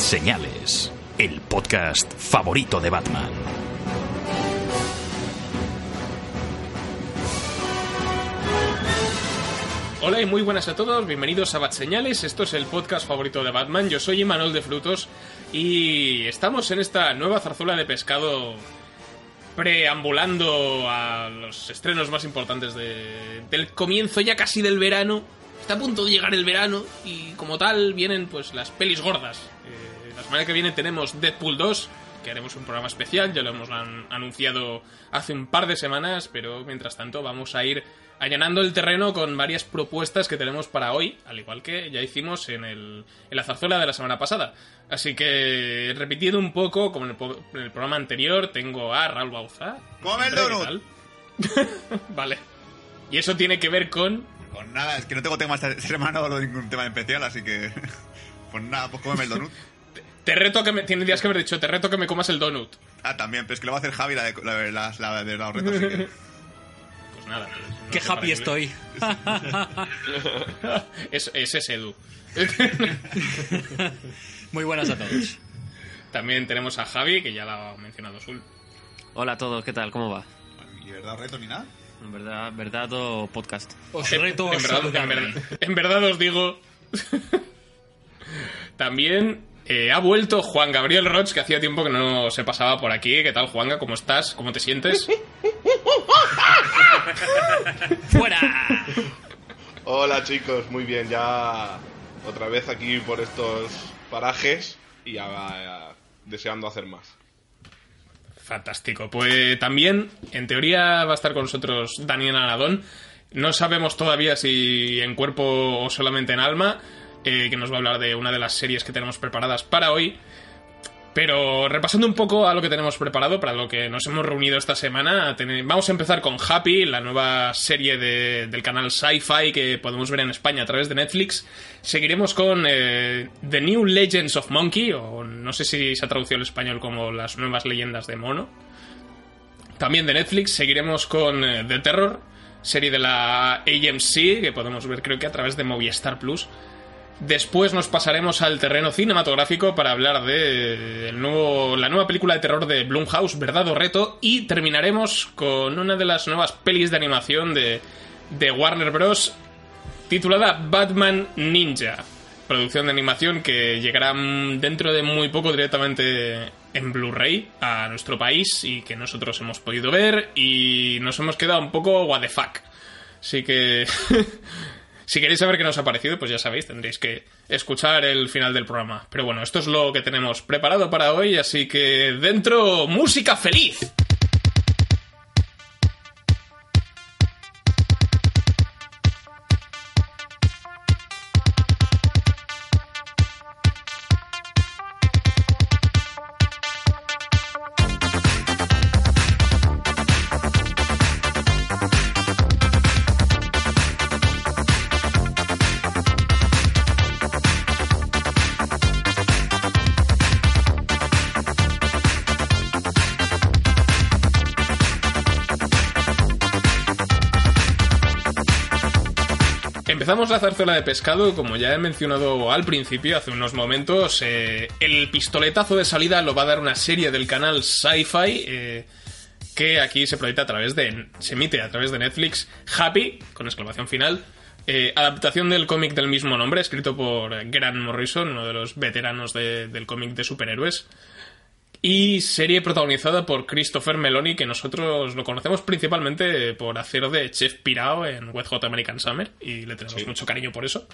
Señales, el podcast favorito de Batman. Hola y muy buenas a todos, bienvenidos a Bat Señales, esto es el podcast favorito de Batman, yo soy Imanol de Frutos y estamos en esta nueva zarzuela de pescado preambulando a los estrenos más importantes de- del comienzo ya casi del verano. Está a punto de llegar el verano y como tal vienen pues las pelis gordas. Eh, semana que viene tenemos Deadpool 2, que haremos un programa especial, ya lo hemos an- anunciado hace un par de semanas, pero mientras tanto vamos a ir allanando el terreno con varias propuestas que tenemos para hoy, al igual que ya hicimos en, el, en la zarzuela de la semana pasada. Así que, repitiendo un poco, como en el, en el programa anterior, tengo a Raúl Bauza. ¡Come el donut! vale. Y eso tiene que ver con... Pues nada, es que no tengo tema esta semana o ningún tema especial, así que. Pues nada, pues cómeme el donut. Te reto que me... Tendrías que haber dicho, te reto que me comas el donut. Ah, también, pero es que lo va a hacer Javi la de la, de- la, la así que. Pues nada. no Qué happy estoy. es, es ese Edu. Muy buenas a todos. También tenemos a Javi, que ya lo ha mencionado Sul. Hola a todos, ¿qué tal? ¿Cómo va? ¿Y verdad reto ni nada? En verdad, verdad o podcast. Os reto en, verdad, en, saludarme. verdad, en verdad os digo. También eh, ha vuelto Juan Gabriel Roch, que hacía tiempo que no se pasaba por aquí. ¿Qué tal, Juanga? ¿Cómo estás? ¿Cómo te sientes? ¡Fuera! Hola chicos, muy bien, ya otra vez aquí por estos parajes y ya, ya deseando hacer más. Fantástico. Pues también, en teoría, va a estar con nosotros Daniel Aradón. No sabemos todavía si en cuerpo o solamente en alma, eh, que nos va a hablar de una de las series que tenemos preparadas para hoy. Pero repasando un poco a lo que tenemos preparado, para lo que nos hemos reunido esta semana, vamos a empezar con Happy, la nueva serie de- del canal Sci-Fi que podemos ver en España a través de Netflix. Seguiremos con eh, The New Legends of Monkey, o no sé si se ha traducido al español como Las Nuevas Leyendas de Mono. También de Netflix seguiremos con eh, The Terror, serie de la AMC, que podemos ver creo que a través de Movistar Plus. Después nos pasaremos al terreno cinematográfico para hablar de la nueva película de terror de Blumhouse, Verdad o Reto, y terminaremos con una de las nuevas pelis de animación de, de Warner Bros. titulada Batman Ninja, producción de animación que llegará dentro de muy poco directamente en Blu-ray a nuestro país y que nosotros hemos podido ver y nos hemos quedado un poco what the fuck. Así que si queréis saber qué nos ha parecido, pues ya sabéis, tendréis que escuchar el final del programa. Pero bueno, esto es lo que tenemos preparado para hoy, así que dentro música feliz. La zarzuela de pescado, como ya he mencionado al principio, hace unos momentos. eh, el pistoletazo de salida lo va a dar una serie del canal Sci-Fi. eh, que aquí se proyecta a través de. se emite a través de Netflix. Happy, con exclamación final. Eh, adaptación del cómic del mismo nombre, escrito por Grant Morrison, uno de los veteranos de- del cómic de superhéroes. Y serie protagonizada por Christopher Meloni, que nosotros lo conocemos principalmente por hacer de Chef Pirao en Wet Hot American Summer, y le tenemos mucho cariño por eso.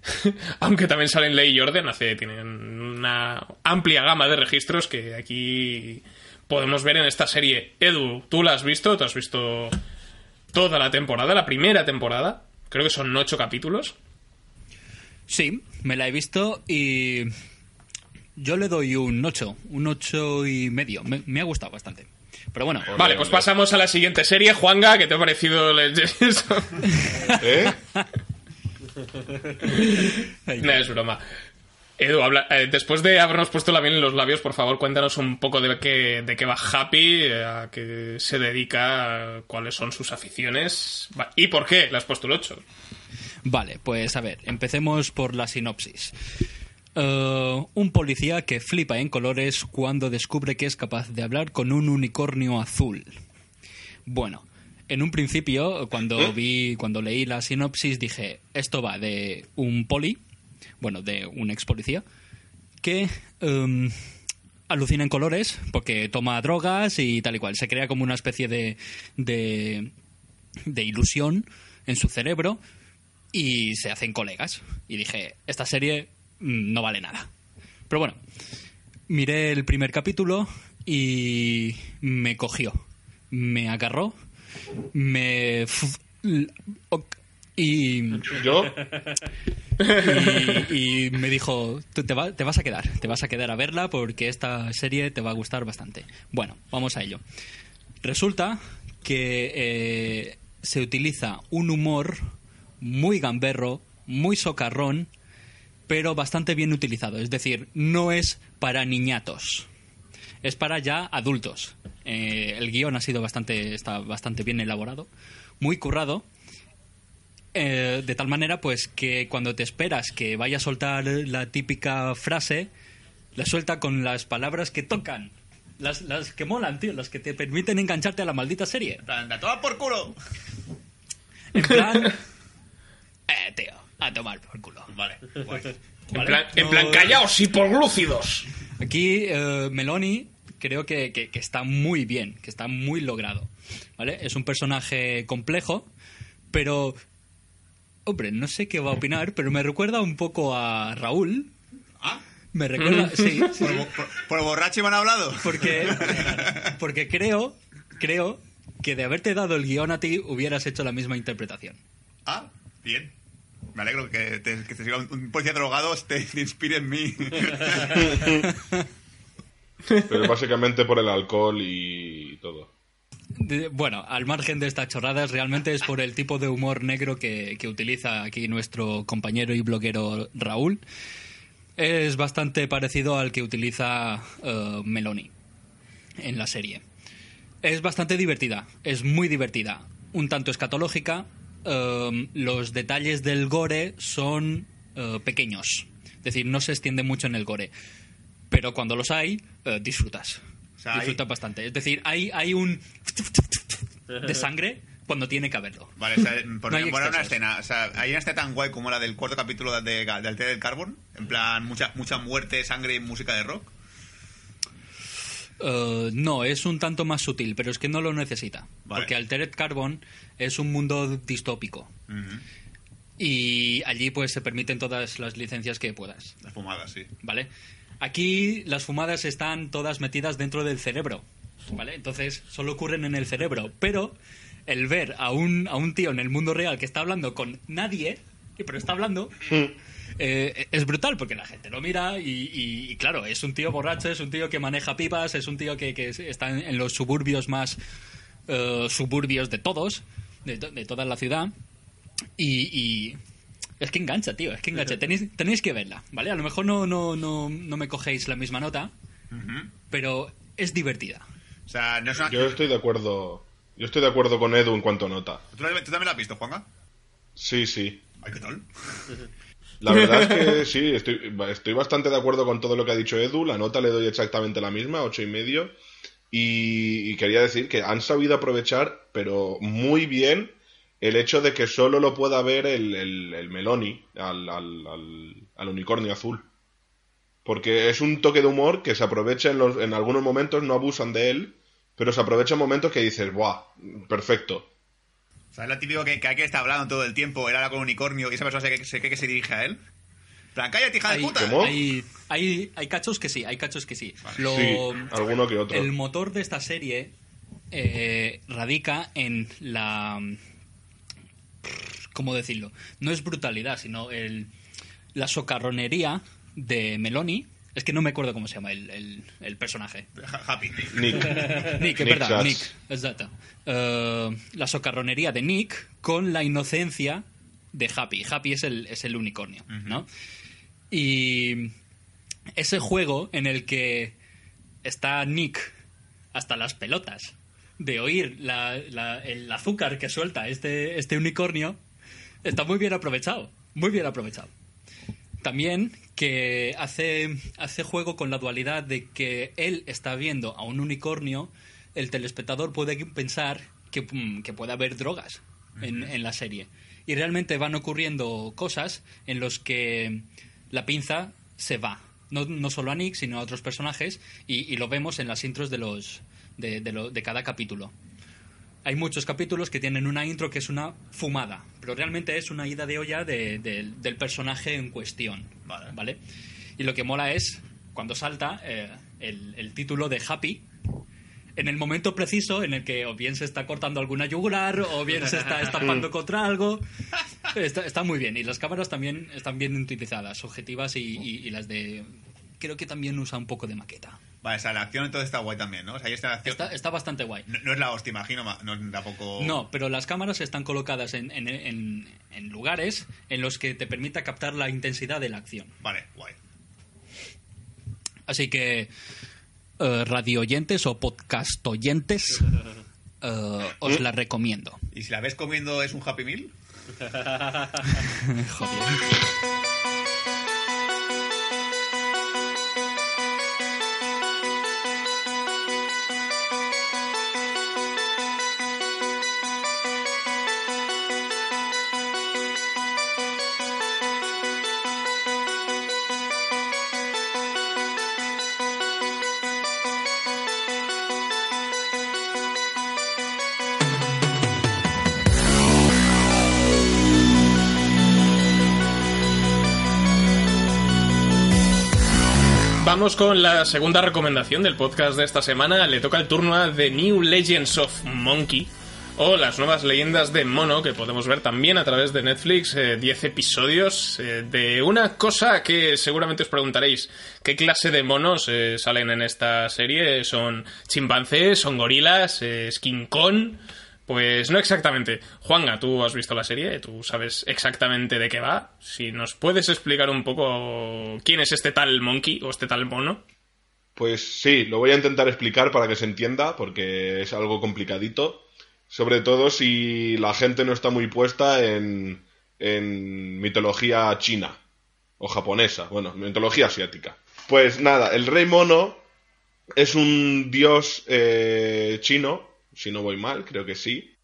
Aunque también salen Ley Jordan, hace, tienen una amplia gama de registros que aquí podemos ver en esta serie. Edu, ¿tú la has visto? ¿Tú has visto toda la temporada, la primera temporada? Creo que son ocho capítulos. Sí, me la he visto y yo le doy un 8, un 8 y medio. Me, me ha gustado bastante. Pero bueno, Vale, pues pasamos a la siguiente serie. Juanga, ¿qué te ha parecido? ¿Eh? No, es broma. Edu, habla- eh, después de habernos puesto la miel en los labios, por favor, cuéntanos un poco de qué, de qué va Happy, eh, a qué se dedica, a cuáles son sus aficiones y por qué le has puesto el 8. Vale, pues a ver, empecemos por la sinopsis. Eh, un policía que flipa en colores cuando descubre que es capaz de hablar con un unicornio azul. Bueno, en un principio, cuando vi, cuando leí la sinopsis, dije, esto va de un poli, bueno, de un ex policía, que em, alucina en colores porque toma drogas y tal y cual. Se crea como una especie de, de, de ilusión en su cerebro y se hacen colegas. Y dije, esta serie no vale nada. Pero bueno, miré el primer capítulo y me cogió, me agarró, me... Y, ¿Yo? y, y me dijo, "Tú te, va- te vas a quedar, te vas a quedar a verla porque esta serie te va a gustar bastante. Bueno, vamos a ello. Resulta que eh, se utiliza un humor muy gamberro, muy socarrón, pero bastante bien utilizado. Es decir, no es para niñatos, es para ya adultos. Eh, el guion ha sido bastante, está bastante bien elaborado, muy currado. Eh, de tal manera, pues, que cuando te esperas que vaya a soltar la típica frase, la suelta con las palabras que tocan. Las, las que molan, tío, las que te permiten engancharte a la maldita serie. ¡Anda, toma por culo! En plan. eh, tío, a tomar por culo. Vale. En plan, en plan callaos y por glúcidos. Aquí eh, Meloni creo que, que- que está muy bien, que está muy logrado. ¿Vale? Es un personaje complejo, pero. Hombre, no sé qué va a opinar, pero me recuerda un poco a Raúl. ¿Ah? Me recuerda. Sí, sí, sí. ¿Por, por, por borracho me han hablado? Porque, porque creo, creo que de haberte dado el guion a ti hubieras hecho la misma interpretación. Ah, bien. Me alegro que te, que te siga un, un policía drogado te, te inspire en mí. Pero básicamente por el alcohol y todo. De- bueno, al margen de estas chorradas, realmente es por el tipo de humor negro que, que utiliza aquí nuestro compañero y bloguero Raúl. Es bastante parecido al que utiliza eh, Meloni en la serie. Es bastante divertida, es muy divertida, un tanto escatológica. Eh, los detalles del gore son eh, pequeños, es decir, no se extiende mucho en el gore. Pero cuando los hay, eh, disfrutas. O sea, hay- disfrutas bastante. Es decir, hay, hay un de sangre cuando tiene que haberlo. Vale, o sea, por No hay ejemplo, una escena, o sea, hay una escena tan guay como la del cuarto capítulo de, de Altered Carbon, en plan, mucha, mucha muerte, sangre y música de rock. Eh, no, es un tanto más sutil, pero es que no lo necesita. Vale. Porque Altered Carbon es un mundo distópico. Y allí pues se permiten todas las licencias que puedas. Las fumadas, sí. ¿Vale? Aquí las fumadas están todas metidas dentro del cerebro. ¿Vale? Entonces solo ocurren en el cerebro. Pero el ver a un, a un tío en el mundo real que está hablando con nadie, pero está hablando, eh, es brutal porque la gente lo mira y, y- y, claro, es un tío borracho, es un tío que maneja pipas, es un tío que, que está en, en los suburbios más eh, suburbios de todos, de, to- de toda la ciudad. Y, y es que engancha, tío, es que engancha. Tenéis, tenéis que verla, ¿vale? A lo mejor no, no, no, no me cogéis la misma nota, pero es divertida. O sea, no es una... Yo estoy de acuerdo. Yo estoy de acuerdo con Edu en cuanto a nota. ¿Tú, la- tú también la has visto, Juanga? Sí, sí. Ay, ¿qué tal? La verdad es que sí, estoy, estoy bastante de acuerdo con todo lo que ha dicho Edu. La nota le doy exactamente la misma, ocho y medio. Y, y quería decir que han sabido aprovechar, pero muy bien, el hecho de que solo lo pueda ver el, el, el Meloni, al, al, al, al unicornio azul. Porque es un toque de humor que se aprovecha en, los, en algunos momentos, no abusan de él, pero se aprovecha en momentos que dices, ¡buah! Perfecto. O sea, es lo típico que, que hay que estar hablando todo el tiempo, él habla con un unicornio y esa persona se, se cree que se dirige a él. Plan, cállate, hija de Hay, puta. ¿Cómo? hay, hay, hay cachos que sí, hay cachos que sí. Lo- Sí, alguno que otro. El motor de esta serie eh, radica en la... ¿Cómo decirlo? No es brutalidad, sino el, la socarronería de Meloni. Es que no me acuerdo cómo se llama el, el- el personaje. Happy. Nick. Nick, es Nick verdad. Nick, exacto. Eh, la socarronería de Nick con la inocencia de Happy. Happy es el, es el unicornio, ¿no? Y ese juego en el que está Nick hasta las pelotas de oír la- la- el azúcar que suelta este, este unicornio está muy bien aprovechado. Muy bien aprovechado. También que hace, hace juego con la dualidad de que él está viendo a un unicornio, el telespectador puede pensar que, mm, que puede haber drogas en, en la serie. Y realmente van ocurriendo cosas en los que la pinza se va. No, no solo a Nick, sino a otros personajes, y, y lo vemos en las intros de, los, de, de lo- de cada capítulo. Hay muchos capítulos que tienen una intro que es una fumada, pero realmente es una ida de olla de- de- del personaje en cuestión. Vale. Y lo que mola es cuando salta eh, el, el título de Happy en el momento preciso en el que o bien se está cortando alguna yugular o bien se está estampando contra algo. Está, está muy bien. Y las cámaras también están bien utilizadas, objetivas y, y- y las de... Creo que también usa un poco de maqueta. Vale, o sea, la acción entonces está guay también, ¿no? O sea, ahí está la acción. Está, está bastante guay. No, no es la hostia, imagino, ma- no tampoco... No, pero las cámaras están colocadas en, en- en- en lugares en los que te permita captar la intensidad de la acción. Vale, guay. Así que, eh, radio oyentes o podcast oyentes, eh, os la recomiendo. ¿Y si la ves comiendo es un Happy Meal? Joder. Con la segunda recomendación del podcast de esta semana. Le toca el turno a The New Legends of Monkey. O las nuevas leyendas de mono que podemos ver también a través de Netflix, eh, 10 episodios eh, de una cosa que seguramente os preguntaréis, ¿qué clase de monos eh, salen en esta serie? ¿Son chimpancés? ¿Son gorilas? ¿Es King Kong? Pues no exactamente. Juanga, tú has visto la serie, tú sabes exactamente de qué va. Si nos puedes explicar un poco quién es este tal monkey o este tal mono. Pues sí, lo voy a intentar explicar para que se entienda, porque es algo complicadito. Sobre todo si la gente no está muy puesta en, en mitología china o japonesa, bueno, mitología asiática. Pues nada, el rey mono es un dios eh, chino, si no voy mal, creo que sí,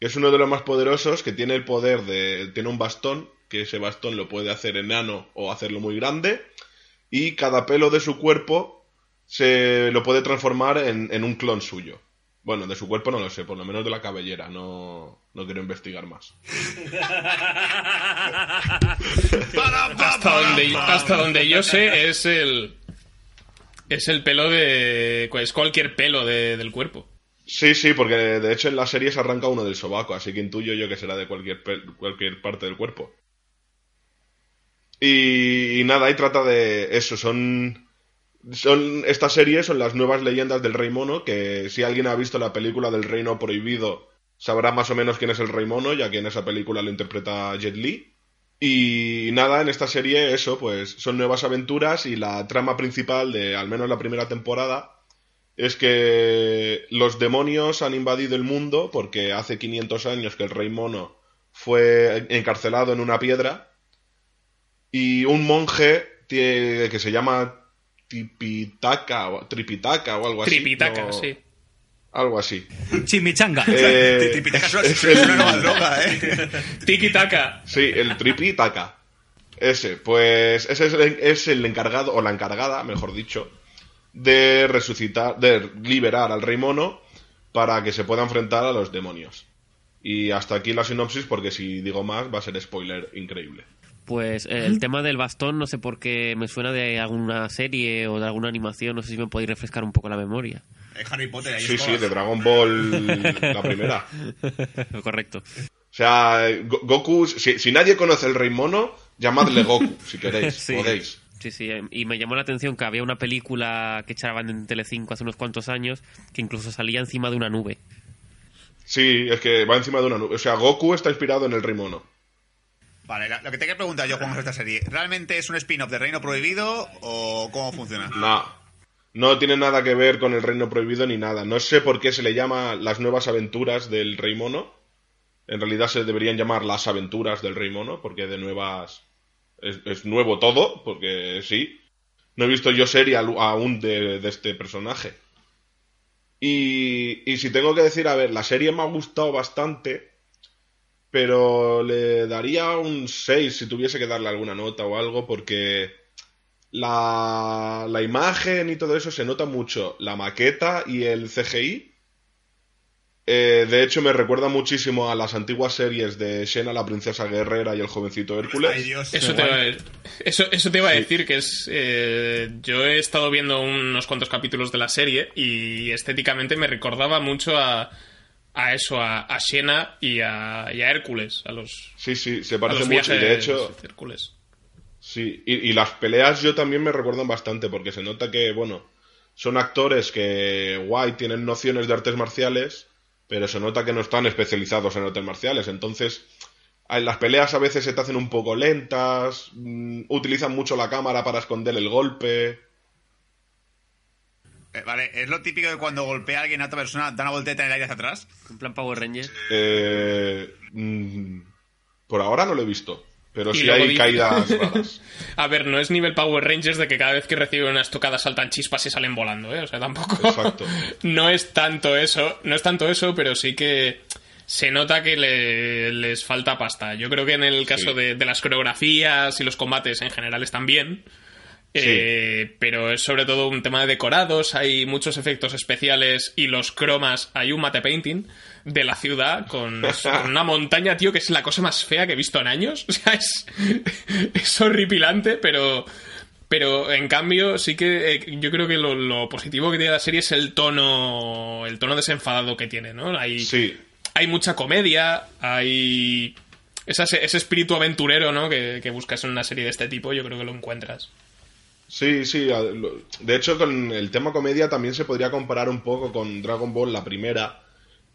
que es uno de los más poderosos, que tiene el poder de... tiene un bastón, que ese bastón lo puede hacer enano o hacerlo muy grande, y cada pelo de su cuerpo se lo puede transformar en, en un clon suyo. Bueno, de su cuerpo no lo sé, por lo menos de la cabellera, no, no quiero investigar más. Hasta donde, hasta donde yo sé es el es el pelo de es cualquier pelo de- del cuerpo. Sí, sí, porque de hecho en la serie se arranca uno del sobaco, así que intuyo yo que será de cualquier, cualquier parte del cuerpo. Y, y nada, ahí trata de eso, son, son... Estas series son las nuevas leyendas del Rey Mono, que si alguien ha visto la película del Reino Prohibido, sabrá más o menos quién es el Rey Mono, ya que en esa película lo interpreta Jet Li. Y nada, en esta serie eso, pues son nuevas aventuras y la trama principal de al menos la primera temporada es que los demonios han invadido el mundo porque hace 500 años que el rey mono fue encarcelado en una piedra y un monje que se llama Tipitaka o Tripitaka o algo así. Tripitaka, no- sí. Algo así. Chimichanga. Eh, Tripitaka es, es es una el- nueva droga, ¿eh? Tiki Taka. Sí, el Tripitaka. Ese, pues ese es el, es el encargado, o la encargada, mejor dicho, de resucitar, de liberar al rey mono para que se pueda enfrentar a los demonios. Y hasta aquí la sinopsis, porque si digo más va a ser spoiler increíble. Pues eh, el tema del bastón, no sé por qué me suena de alguna serie o de alguna animación, no sé si me podéis refrescar un poco la memoria. Es Harry Potter, ahí Sí, sí, de Dragon Ball, la primera. Correcto. O sea, Go- Goku, si, si nadie conoce el rey mono, llamadle Goku, si queréis, Sí. podéis. Sí, sí, eh, y me llamó la atención que había una película que echaban en Telecinco hace unos cuantos años que incluso salía encima de una nube. Sí, es que va encima de una nube. O sea, Goku está inspirado en el rey mono. Vale, la- lo que te quiero preguntar yo, Juan, con esta serie, ¿realmente es un spin-off de Reino Prohibido o cómo funciona? No, no tiene nada que ver con el reino prohibido ni nada. No sé por qué se le llama las nuevas aventuras del rey mono. En realidad se deberían llamar las aventuras del rey mono, porque de nuevas es, nuevo todo, porque sí. No he visto yo serie aún de, de este personaje. Y, y si tengo que decir, a ver, la serie me ha gustado bastante, pero le daría un 6 si tuviese que darle alguna nota o algo, porque la, la imagen y todo eso se nota mucho. La maqueta y el CGI. Eh, de hecho, me recuerda muchísimo a las antiguas series de Xena, la princesa guerrera y el jovencito Hércules. Ay, Dios. Eso te, iba a, eso, eso te iba a decir, que es... eh, yo he estado viendo unos cuantos capítulos de la serie y estéticamente me recordaba mucho a, a eso, a, a Xena y a, y a Hércules, a los, Sí, sí, se parece mucho. Y de hecho, Hércules. Sí, y, y las peleas yo también me recuerdan bastante, porque se nota que, bueno, son actores que, guay, tienen nociones de artes marciales, pero se nota que no están especializados en artes marciales. Entonces, las peleas a veces se te hacen un poco lentas, mm, utilizan mucho la cámara para esconder el golpe. Eh, vale, es lo típico de cuando golpea a alguien a otra persona, da una volteta en el aire hacia atrás. En plan Power Ranger. Eh, mm, por ahora no lo he visto, pero Y sí hay dice- caídas raras. A ver, no es nivel Power Rangers de que cada vez que reciben una estocada saltan chispas y salen volando, ¿eh? O sea, tampoco... Exacto. no es tanto eso, no es tanto eso, pero sí que se nota que le- les falta pasta. Yo creo que en el caso Sí. de, de las coreografías y los combates en general están bien. Eh, pero es sobre todo un tema de decorados, hay muchos efectos especiales y los cromas, hay un mate painting de la ciudad con, con una montaña, tío, que es la cosa más fea que he visto en años. O sea, es, es horripilante, pero, pero en cambio sí que eh, yo creo que lo, lo positivo que tiene la serie es el tono, el tono desenfadado que tiene, ¿no? Hay, Sí, hay mucha comedia, hay esa- ese espíritu aventurero, ¿no? Que, que buscas en una serie de este tipo, yo creo que lo encuentras. Sí, sí. De hecho, con el tema comedia también se podría comparar un poco con Dragon Ball, la primera,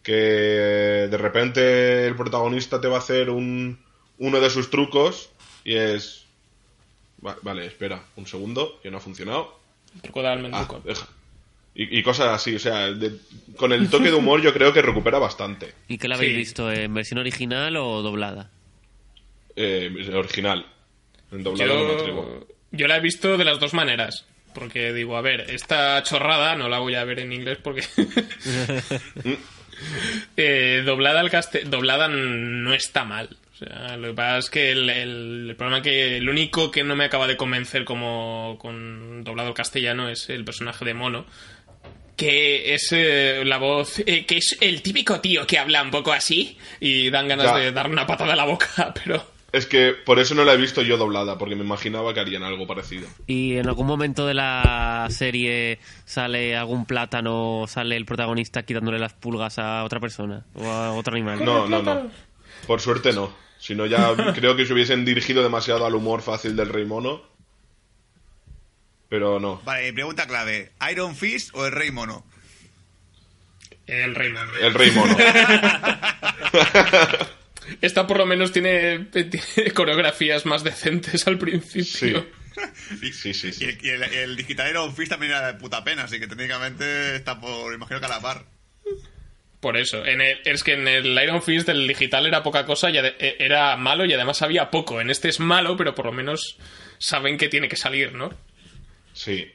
que de repente el protagonista te va a hacer un, uno de sus trucos y es... Va- vale, espera, un segundo, que no ha funcionado. Truco de Ah, Almenduco. Y, y cosas así, o sea, de- con el toque de humor yo creo que recupera bastante. ¿Y qué la habéis Sí. visto? ¿En versión original o doblada? Eh, original. En doblado no me atrevo. Yo, la he visto de las dos maneras. Porque digo, a ver, esta chorrada no la voy a ver en inglés porque. Eh, doblada al caste- doblada no está mal. O sea, lo que pasa es que el, el- el problema que el único que no me acaba de convencer como con doblado al castellano es el personaje de Mono. Que es eh, la voz, eh, que es el típico tío que habla un poco así y dan ganas Ya. de darle una patada a la boca, pero... Es que por eso no la he visto yo doblada, porque me imaginaba que harían algo parecido. ¿Y en algún momento de la serie sale algún plátano, sale el protagonista quitándole las pulgas a otra persona o a otro animal? No, no, no. Por suerte no. Si no, ya creo que se hubiesen dirigido demasiado al humor fácil del Rey Mono. Pero no. Vale, pregunta clave: ¿Iron Fist o el Rey Mono? El rey Mono. El Rey Mono. Esta por lo menos tiene, tiene coreografías más decentes al Sí. principio. Sí, sí, Y sí. el, y el- el digital Iron Fist también era de puta pena, así que técnicamente está por, imagino que a la par. Por eso. En el- es que en el Iron Fist del digital era poca cosa, y ade- e- era malo y además había poco. En este es malo, pero por lo menos saben que tiene que salir, ¿no? Sí.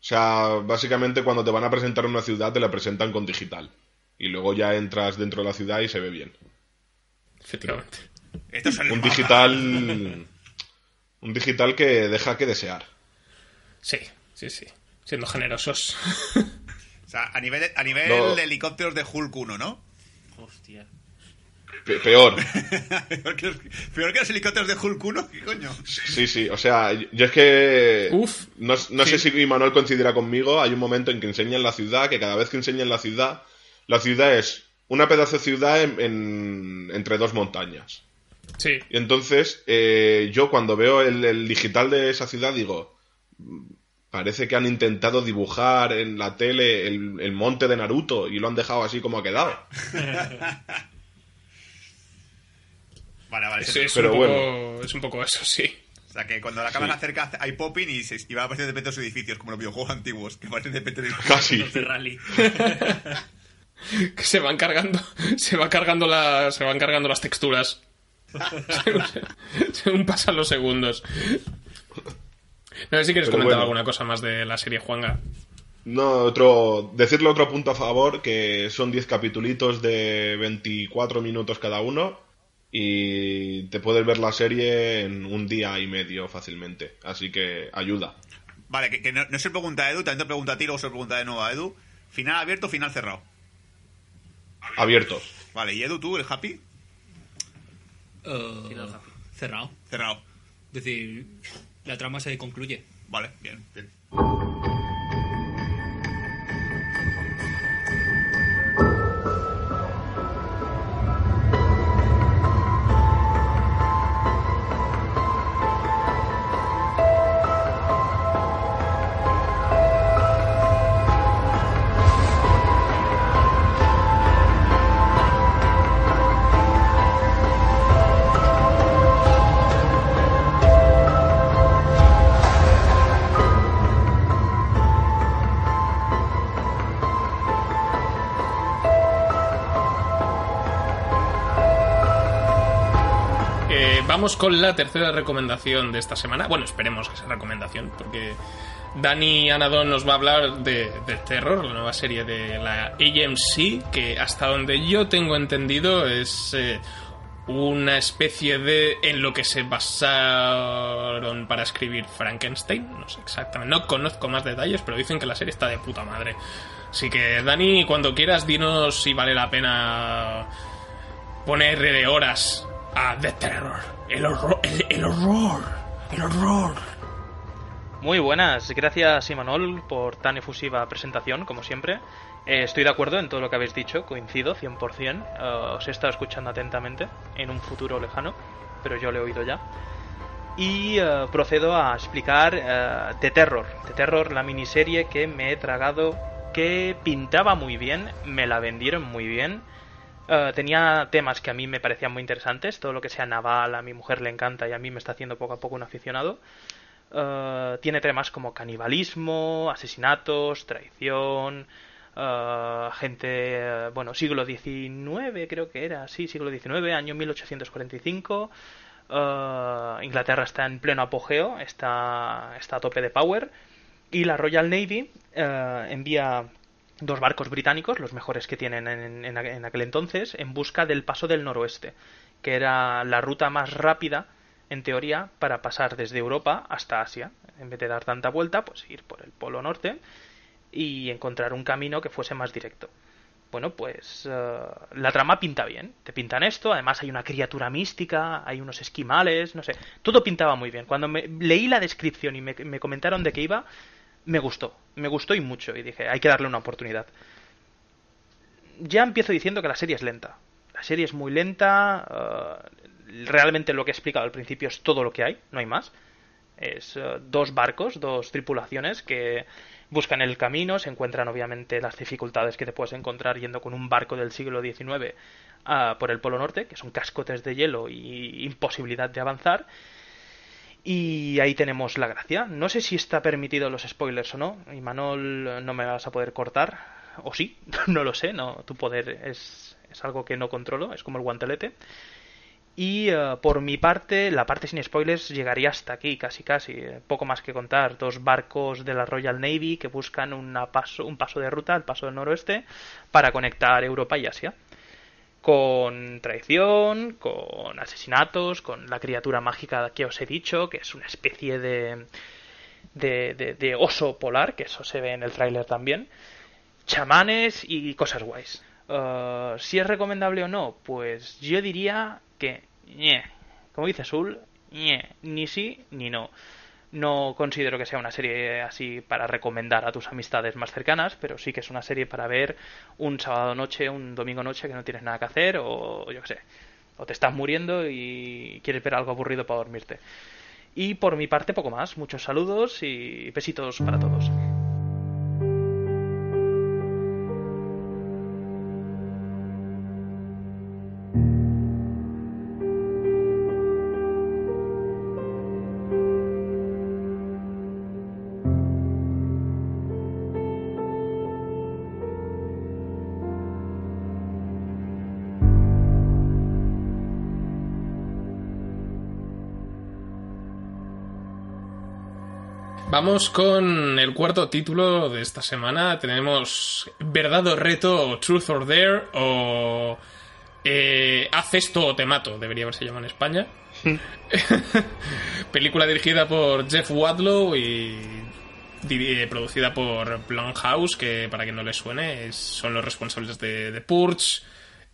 O sea, básicamente cuando te van a presentar una ciudad te la presentan con digital. Y luego ya entras dentro de la ciudad y se ve bien. Efectivamente. Un digital. Un digital que deja que desear. Sí, sí, sí. Siendo generosos. O sea, a nivel, a nivel No. de helicópteros de Hulk 1, ¿no? Hostia. Pe- peor. peor, que los, peor que los helicópteros de Hulk 1, ¿qué coño? Sí, sí. O sea, yo es que. Uf. No, no sé si Manuel coincidirá conmigo. Hay un momento en que enseñan la ciudad, que cada vez que enseñan la ciudad, la ciudad es una pedazo de ciudad en- en- entre dos montañas. Sí. Y entonces, eh, yo cuando veo el, el digital de esa ciudad digo, "Mm, parece que han intentado dibujar en la tele el, el monte de Naruto y lo han dejado así como ha quedado. Vale, vale. Es, es Pero un poco, bueno. es un poco eso, sí. O sea, que cuando la cámara se acerca hay popping y, se, y va a aparecer de repente los edificios, como los videojuegos antiguos, que aparecen de repente edificios. Casi. De rally. Que se van cargando, se va cargando la, se van cargando las texturas. según, según pasan los segundos. No sé si quieres Pero comentar bueno. alguna cosa más de la serie Juanga. No, otro, decirle otro punto a favor, que son 10 capitulitos de 24 minutos cada uno y te puedes ver la serie en un día y medio fácilmente. Así que ayuda. Vale, que, que no, no se pregunta a Edu, también te pregunta a ti, luego se pregunta de nuevo a Edu. Final abierto, final cerrado. Abierto. Vale, ¿y Edu, tú, el happy? Final happy. cerrado. Cerrado. Es decir, la trama se concluye. Vale, bien. bien. Con la tercera recomendación de esta semana. Bueno, esperemos que sea recomendación, porque Dani Anadón nos va a hablar de, de Terror, la nueva serie de la AMC, que hasta donde yo tengo entendido es eh, una especie de en lo que se basaron para escribir Frankenstein. No sé exactamente, no conozco más detalles, pero dicen que la serie está de puta madre. Así que Dani, cuando quieras, dinos si vale la pena ponerle horas a The Terror. El horror, el, horror, el horror. Muy buenas, gracias Imanol por tan efusiva presentación, como siempre. Eh, estoy de acuerdo en todo lo que habéis dicho, coincido 100%. Eh, os he estado escuchando atentamente en un futuro lejano, pero yo lo he oído ya. Y eh, procedo a explicar The Terror. The Terror, la miniserie que me he tragado, que pintaba muy bien, me la vendieron muy bien. Eh, tenía temas que a mí me parecían muy interesantes, todo lo que sea naval a mi mujer le encanta y a mí me está haciendo poco a poco un aficionado. Eh, tiene temas como canibalismo, asesinatos, traición, eh, gente, bueno, siglo XIX creo que era, sí, siglo XIX, año 1845. Eh, Inglaterra está en pleno apogeo, está, está a tope de power. Y la Royal Navy envía dos barcos británicos, los mejores que tienen en, en, en aquel entonces, en busca del paso del noroeste, que era la ruta más rápida, en teoría, para pasar desde Europa hasta Asia. En vez de dar tanta vuelta, pues ir por el polo norte y encontrar un camino que fuese más directo. Bueno, pues eh, la trama pinta bien. Te pintan esto, además hay una criatura mística, hay unos esquimales, no sé. Todo pintaba muy bien. Cuando me leí la descripción y me, me comentaron de qué iba, me gustó. Me gustó y mucho. Y dije, hay que darle una oportunidad. Ya empiezo diciendo que la serie es lenta. La serie es muy lenta. eh, realmente lo que he explicado al principio es todo lo que hay, no hay más. Es eh, dos barcos, dos tripulaciones que buscan el camino, se encuentran obviamente las dificultades que te puedes encontrar yendo con un barco del siglo XIX ah, por el Polo Norte, que son cascotes de hielo y imposibilidad de avanzar. Y ahí tenemos la gracia. No sé si está permitido los spoilers o no. Y Manol no me vas a poder cortar. O sí, no lo sé. No, tu poder es, es algo que no controlo. Es como el guantelete. Y eh, por mi parte, la parte sin spoilers llegaría hasta aquí, casi casi. Eh, Poco más que contar. Dos barcos de la Royal Navy que buscan una paso, un paso de ruta, el paso del noroeste, para conectar Europa y Asia. Con traición, con asesinatos, con la criatura mágica que os he dicho, que es una especie de, de, de- oso polar, que eso se ve en el tráiler también. Chamanes y cosas guays. Eh, si es recomendable o no, pues yo diría que, como dice Sul, ñe. ni sí ni no. No considero que sea una serie así para recomendar a tus amistades más cercanas, pero sí que es una serie para ver un sábado noche, un domingo noche que no tienes nada que hacer o yo qué sé, o te estás muriendo y quieres ver algo aburrido para dormirte. Y por mi parte poco más, muchos saludos y besitos para todos. Vamos con el cuarto título de esta semana. Tenemos Verdad o Reto, Truth or Dare, o eh, Haz esto o te mato, debería haberse llamado en España. Película dirigida por Jeff Wadlow y eh, producida por Blumhouse, que para quien no le suene, son los responsables de, de Purge,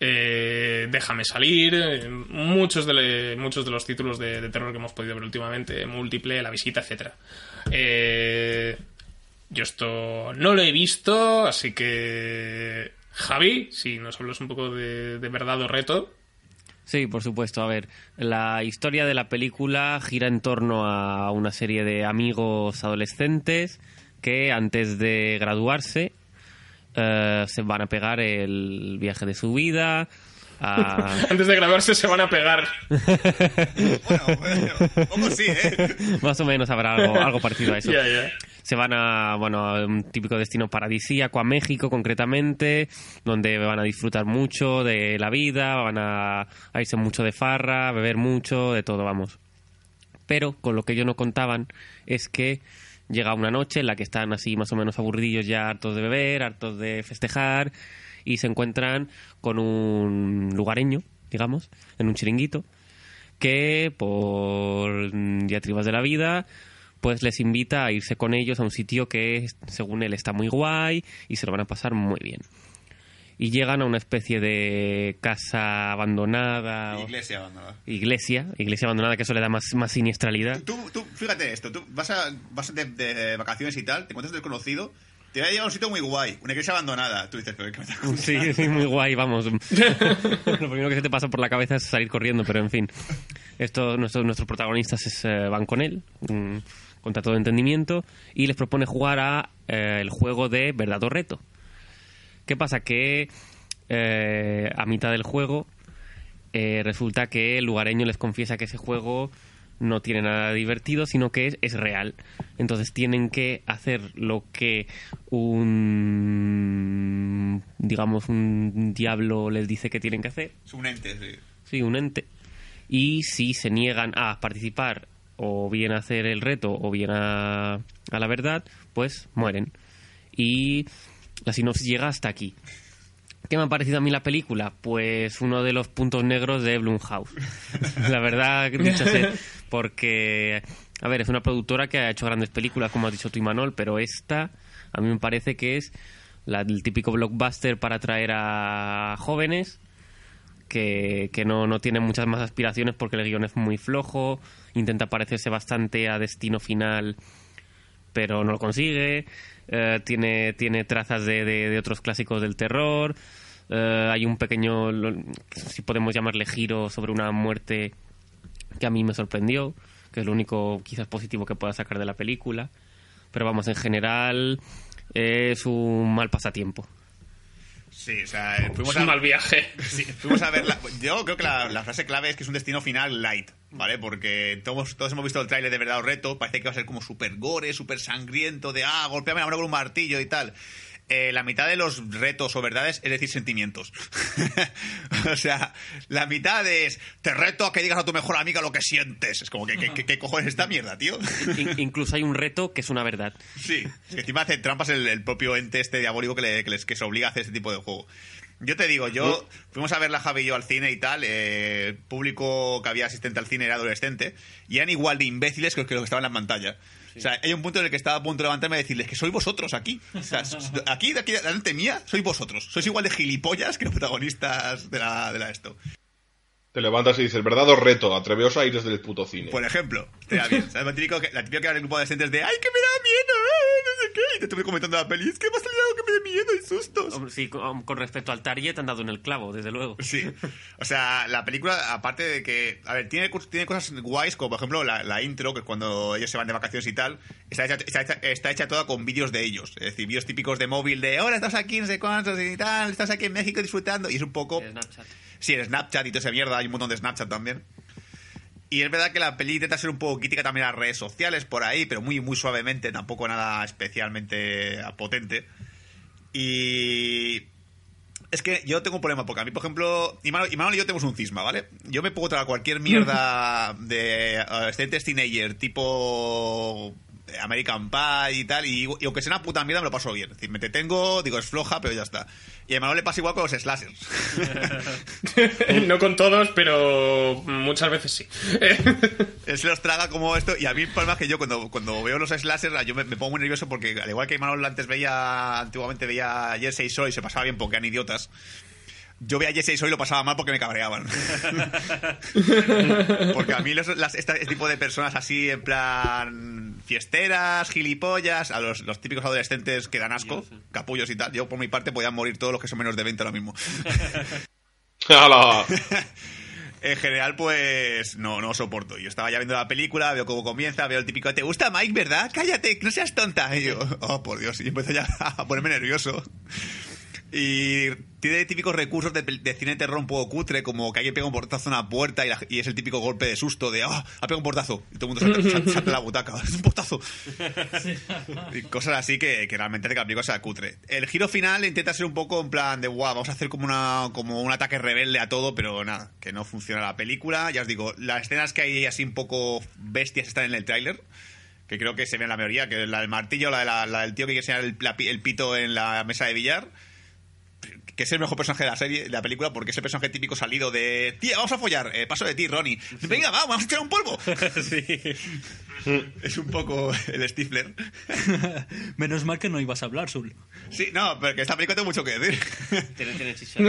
eh, Déjame salir, eh, muchos de, los títulos de, terror que hemos podido ver últimamente, Múltiple, La Visita, etcétera. Eh, yo esto no lo he visto, así que Javi, si nos hablas un poco de, de verdad o reto. Sí, por supuesto. A ver, la historia de la película gira en torno a una serie de amigos adolescentes que antes de graduarse eh, se van a pegar el viaje de su vida. a- Antes de grabarse se van a pegar. Bueno, bueno, poco sí, ¿eh? Más o menos habrá algo, algo parecido a eso. Se van a, bueno, a un típico destino paradisíaco, a México concretamente, donde van a disfrutar mucho de la vida, van a, a irse mucho de farra, beber mucho, de todo, vamos. Pero con lo que ellos no contaban es que llega una noche en la que están así más o menos aburridillos ya, hartos de beber, hartos de festejar, y se encuentran con un lugareño, digamos, en un chiringuito, que por diatribas de la vida pues les invita a irse con ellos a un sitio que según él está muy guay y se lo van a pasar muy bien. Y llegan a una especie de casa abandonada, Iglesia abandonada. iglesia, iglesia abandonada que eso le da más, más siniestralidad. Tú, tú, fíjate esto, tú vas, a, vas de, de vacaciones y tal, te encuentras desconocido, te va a llegar a un sitio muy guay, una iglesia abandonada. Tú dices, pero ¿qué me estás? Sí, sí, muy guay, vamos. Lo primero que se te pasa por la cabeza es salir corriendo, pero en fin. Esto, nuestros, nuestros protagonistas es, eh, van con él, contra todo entendimiento, y les propone jugar a eh, el juego de verdad o reto. ¿Qué pasa? Que eh, a mitad del juego eh, resulta que el lugareño les confiesa que ese juego no tiene nada divertido, sino que es, es real. Entonces tienen que hacer lo que un digamos un diablo les dice que tienen que hacer. Es un ente, sí. Sí, un ente. Y si se niegan a participar o bien a hacer el reto o bien a, a la verdad, pues mueren. Y la sinopsis llega hasta aquí. ¿Qué me ha parecido a mí la película? Pues uno de los puntos negros de Blumhouse. la verdad, dicho sea, porque, a ver, es una productora que ha hecho grandes películas, como has dicho tú, Imanol, pero esta a mí me parece que es la, el típico blockbuster para atraer a jóvenes que, que no, no tiene muchas más aspiraciones porque el guion es muy flojo, intenta parecerse bastante a Destino Final, pero no lo consigue, eh, tiene, tiene trazas de, de- de otros clásicos del terror, eh, hay un pequeño, lo- si podemos llamarle giro sobre una muerte que a mí me sorprendió, que es lo único quizás positivo que pueda sacar de la película, pero vamos, en general es un mal pasatiempo. Sí, o sea, eh, fuimos Es un a, mal viaje. sí, fuimos a ver. la- yo creo que la, la frase clave es que es un destino final light, ¿vale? Porque todos, todos hemos visto el tráiler de verdad o reto. Parece que va a ser como súper gore, súper sangriento, de ah, golpeame la mano con un martillo y tal. eh, la mitad de los retos o verdades es decir sentimientos. o sea, la mitad es te reto a que digas a tu mejor amiga lo que sientes. Es como que, que- que- ¿qué cojones esta mierda, tío? In- incluso hay un reto que es una verdad. Sí, es que encima hace trampas el, el propio ente este diabólico que, le- que les, que se obliga a hacer este tipo de juego. Yo te digo, yo fuimos a ver la Javi y yo al cine y tal, eh, el público que había asistente al cine era adolescente y eran igual de imbéciles que los que estaban en la pantalla. O sea, hay un punto en el que estaba a punto de levantarme y decirles que sois vosotros aquí. O sea, aquí, de aquí delante mía, sois vosotros. Sois igual de gilipollas que los protagonistas de la, de la esto. Te levantas y dices, ¿verdad o reto? Atreveos a ir desde el puto cine. Por ejemplo, te da bien. ¿Sabes? Lo típico que, la típica que era el grupo de adolescentes de ¡ay, que me da miedo! ¡Ay, no sé qué! Y te estuve comentando la peli, es que ha salido algo que me dé miedo y sustos. Sí, con, con respecto al target han dado en el clavo, desde luego. Sí. O sea, la película, aparte de que. A ver, tiene, tiene cosas guays, como por ejemplo la, la intro, que es cuando ellos se van de vacaciones y tal. Está hecha, está hecha, está hecha toda con vídeos de ellos. Es decir, vídeos típicos de móvil de hola, estás aquí, no sé cuántos y tal, estás aquí en México disfrutando. Y es un poco. Snapchat. Sí, en Snapchat y toda esa mierda, hay un montón de Snapchat también. Y es verdad que la peli intenta ser un poco crítica también a las redes sociales por ahí, pero muy, muy suavemente, tampoco nada especialmente potente. Y. Es que yo tengo un problema, porque a mí, por ejemplo, Imanol, Imanol y yo tenemos un cisma, ¿vale? Yo me puedo traer cualquier mierda de adolescentes teenager, tipo American Pie y tal, y, y aunque sea una puta mierda me lo paso bien. Es decir, me detengo, digo, es floja, pero ya está. Y a Imanol le pasa igual con los slashers. no con todos, pero muchas veces sí. Él se los traga como esto. Y a mí el problema es que yo cuando, cuando veo los slashers, yo me, me pongo muy nervioso porque al igual que Imanol antes veía, antiguamente veía a Jesse y Soy y se pasaba bien porque eran idiotas. Yo veía a Jesse y Soy y lo pasaba mal porque me cabreaban. porque a mí los, las- esta- este tipo de personas así, en plan fiesteras, gilipollas, a los, los típicos adolescentes que dan asco, capullos y tal. Yo por mi parte podían morir todos los que son menos de 20 ahora mismo. ¡Hala! En general, pues no, no soporto. Yo estaba ya viendo la película, veo cómo comienza, veo el típico, ¿te gusta Mike, verdad? Cállate, no seas tonta. Y yo, oh, por Dios, y empiezo ya a ponerme nervioso. Y tiene típicos recursos de, de cine de terror un poco cutre, como que alguien pega un portazo a una puerta y, la- y es el típico golpe de susto de, ¡ah! ha pegado un portazo. Y todo el mundo salta, salta- salta la butaca, ¡es un portazo! Y cosas así que, que realmente hace que la película sea cutre. El giro final intenta ser un poco en plan de, guau, vamos a hacer como, una, como un ataque rebelde a todo, pero nada, que no funciona la película. Ya os digo, las escenas que hay así un poco bestias están en el tráiler. Que creo que se ve en la mayoría, que la del martillo, la, de la- la del tío que quiere enseñar el, la el pito en la mesa de billar que es el mejor personaje de la serie, de la película, porque es el personaje típico salido de tía, vamos a follar, eh, paso de ti, Ronnie. Venga, va, vamos a echar un polvo. Es un poco el Stifler. Menos mal que no ibas a hablar, Sul. Sí, no, pero que esta película tengo mucho que decir. Tiene, tiene chicha.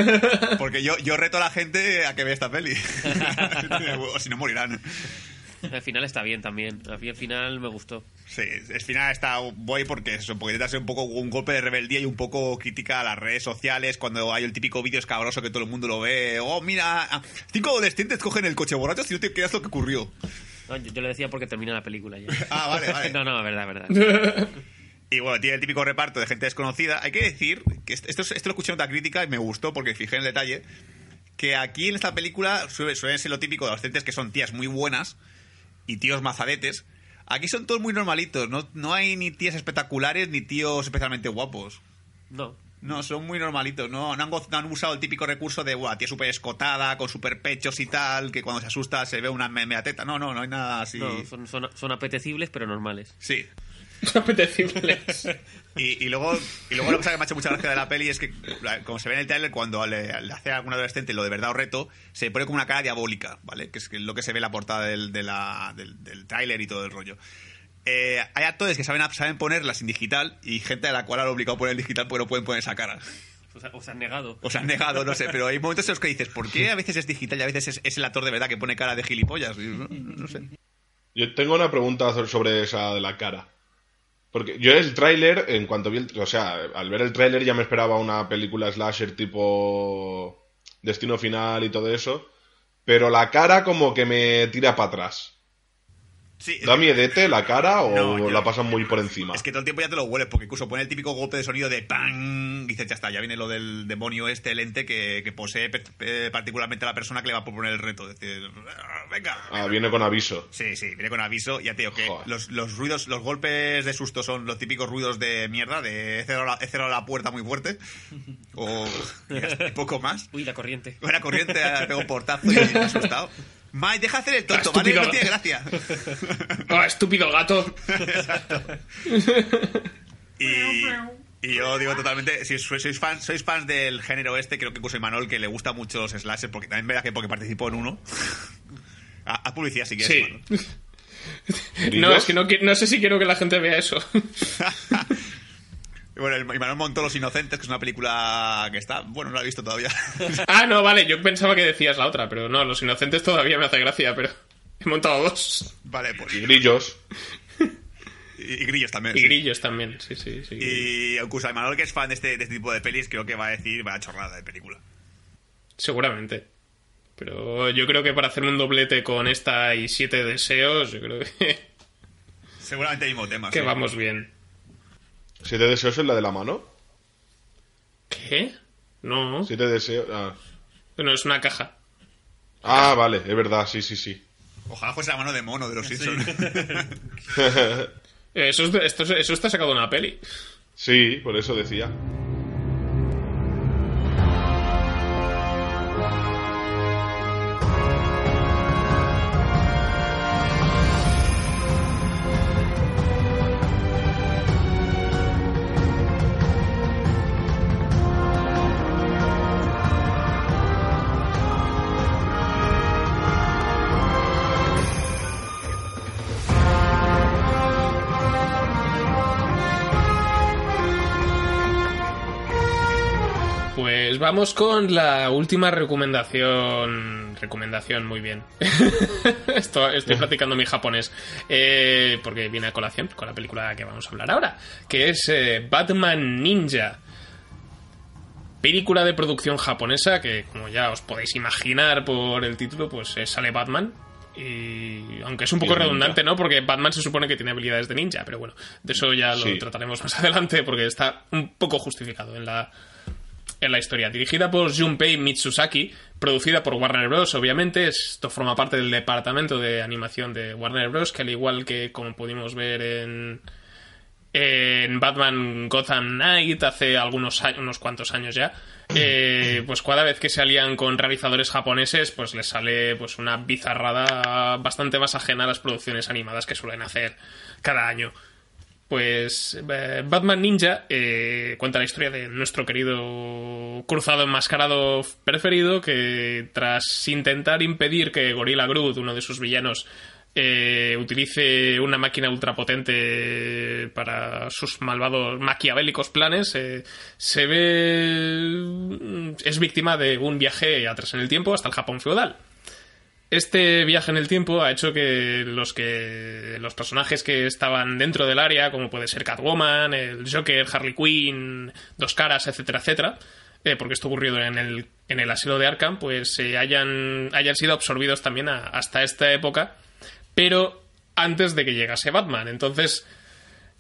Porque yo, yo reto a la gente a que vea esta peli. o si no morirán. Al final está bien también. A mí al final me gustó. Sí, el final está guay porque eso, porque intenta ser un poco un golpe de rebeldía y un poco crítica a las redes sociales cuando hay el típico vídeo escabroso que todo el mundo lo ve. Oh, mira, cinco adolescentes cogen el coche borracho si no te quedas lo que ocurrió. No, yo, yo le decía porque termina la película ya. Ah, vale, vale. no, no, verdad, verdad. Y bueno, tiene el típico reparto de gente desconocida. Hay que decir que esto, esto, esto lo escuché en otra crítica y me gustó porque fijé en el detalle. Que aquí en esta película suele, suelen ser lo típico de adolescentes que son tías muy buenas y tíos mazadetes. Aquí son todos muy normalitos. No, no hay ni tías espectaculares ni tíos especialmente guapos. No. No, son muy normalitos. No, no, han, goz- no han usado el típico recurso de, guau, tía súper escotada, con super pechos y tal, que cuando se asusta se ve una me- media teta. No, no, no hay nada así. No, son, son, son apetecibles, pero normales. Sí. Apetecibles. Y, y luego y luego lo que me ha hecho mucha gracia de la peli es que, la- como se ve en el trailer, cuando le, le hace a algún adolescente lo de verdad o reto, se pone como una cara diabólica, ¿vale? Que es lo que se ve en la portada del, de la- del, del tráiler y todo el rollo. Eh, hay actores que saben, saben ponerlas en digital y gente a la cual han obligado a poner en digital porque no pueden poner esa cara. O sea, os han negado. O se han negado, no sé, pero hay momentos en los que dices, ¿por qué a veces es digital y a veces es, es el actor de verdad que pone cara de gilipollas? No sé. Yo tengo una pregunta sobre esa de la cara. Porque yo el tráiler, en cuanto vi el... O sea, al ver el tráiler ya me esperaba una película slasher tipo Destino Final y todo eso. Pero la cara como que me tira para atrás. Sí, ¿Da que- miedete la cara o No, yo- la pasan muy por encima? Es que todo el tiempo ya te lo hueles, porque incluso pone el típico golpe de sonido de ¡pam! Y dices, ya está, ya viene lo del demonio este, el ente, que, que posee pe- particularmente a la persona que le va a proponer el reto. Es decir, "Ah, venga. Ah, viene con aviso. Sí, sí, viene con aviso. Ya te digo que los, los ruidos, los golpes de susto son los típicos ruidos de mierda, de he cerrado la, he cerrado la puerta muy fuerte. O y poco más. Uy, la corriente. Buena corriente, pego un portazo y me he asustado. Mike, deja hacer el tonto, Ah, ¿vale? No tiene gracia. ¡Oh, estúpido gato! Y, y yo digo totalmente, si sois, fans, sois fans del género este, creo que incluso Imanol, que le gusta mucho los slashers, porque también verás que porque participó en uno. Haz publicidad si quieres, Sí. No, es que no, no sé si quiero que la gente vea eso. Y Bueno, el Imanol montó Los Inocentes, que es una película que está... Bueno, no la he visto todavía. ah, no, vale, yo pensaba que decías la otra, pero no, Los Inocentes todavía me hace gracia, pero he montado dos. vale, pues... Y grillos. Y, y Grillos también. Y sí. grillos también, sí, sí, sí. Y incluso Imanol, que es fan de este, de este tipo de pelis, creo que va a decir, va a chorrada de película. Seguramente. Pero yo creo que para hacerme un doblete con esta y siete deseos, yo creo que, Seguramente el mismo tema. que sí. vamos bien. ¿Siete deseos en la de la mano? ¿Qué? No, Siete deseos. Ah. no es una caja. Ah, vale, es verdad, sí, sí, sí. Ojalá fuese la mano de mono de los Simpsons. Eh, Eso, es esto, es- eso está sacado de una peli. sí, por eso decía. Vamos con la última recomendación. Recomendación, muy bien. Esto- estoy practicando mi japonés. Eh, porque viene a colación con la película que vamos a hablar ahora. Que es eh, Batman Ninja. Película de producción japonesa que, como ya os podéis imaginar por el título, pues eh, sale Batman. Y aunque es un poco ninja. redundante, ¿no? Porque Batman se supone que tiene habilidades de ninja, pero bueno, de eso ya lo Sí. trataremos más adelante porque está un poco justificado en la, en la historia. Dirigida por Junpei Mitsusaki, producida por Warner Bros. Obviamente, esto forma parte del departamento de animación de Warner Bros. Que al igual que como pudimos ver en, Batman Gotham Knight hace algunos años, unos cuantos años ya, eh, pues cada vez que se alían con realizadores japoneses, pues les sale pues una bizarrada bastante más ajena a las producciones animadas que suelen hacer cada año. Pues eh, Batman Ninja eh, cuenta la historia de nuestro querido cruzado enmascarado preferido que tras intentar impedir que Gorilla Grodd, uno de sus villanos, eh, utilice una máquina ultrapotente para sus malvados maquiavélicos planes, eh, se ve... es víctima de un viaje atrás en el tiempo hasta el Japón feudal. Este viaje en el tiempo ha hecho que los que los personajes que estaban dentro del área, como puede ser Catwoman, el Joker, Harley Quinn, Dos Caras, etcétera, etcétera, eh, porque esto ocurrido en el, en el asilo de Arkham, pues eh, hayan, hayan sido absorbidos también a- hasta esta época, pero antes de que llegase Batman. Entonces,